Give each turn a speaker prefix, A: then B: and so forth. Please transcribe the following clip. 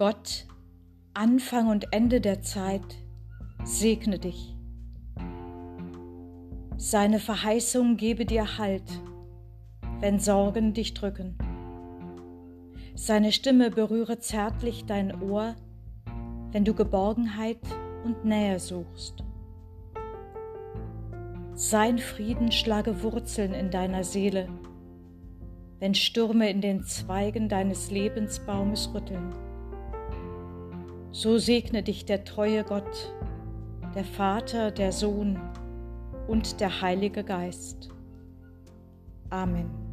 A: Gott, Anfang und Ende der Zeit, segne dich. Seine Verheißung gebe dir Halt, wenn Sorgen dich drücken. Seine Stimme berühre zärtlich dein Ohr, wenn du Geborgenheit und Nähe suchst. Sein Frieden schlage Wurzeln in deiner Seele, wenn Stürme in den Zweigen deines Lebensbaumes rütteln. So segne dich der treue Gott, der Vater, der Sohn und der Heilige Geist. Amen.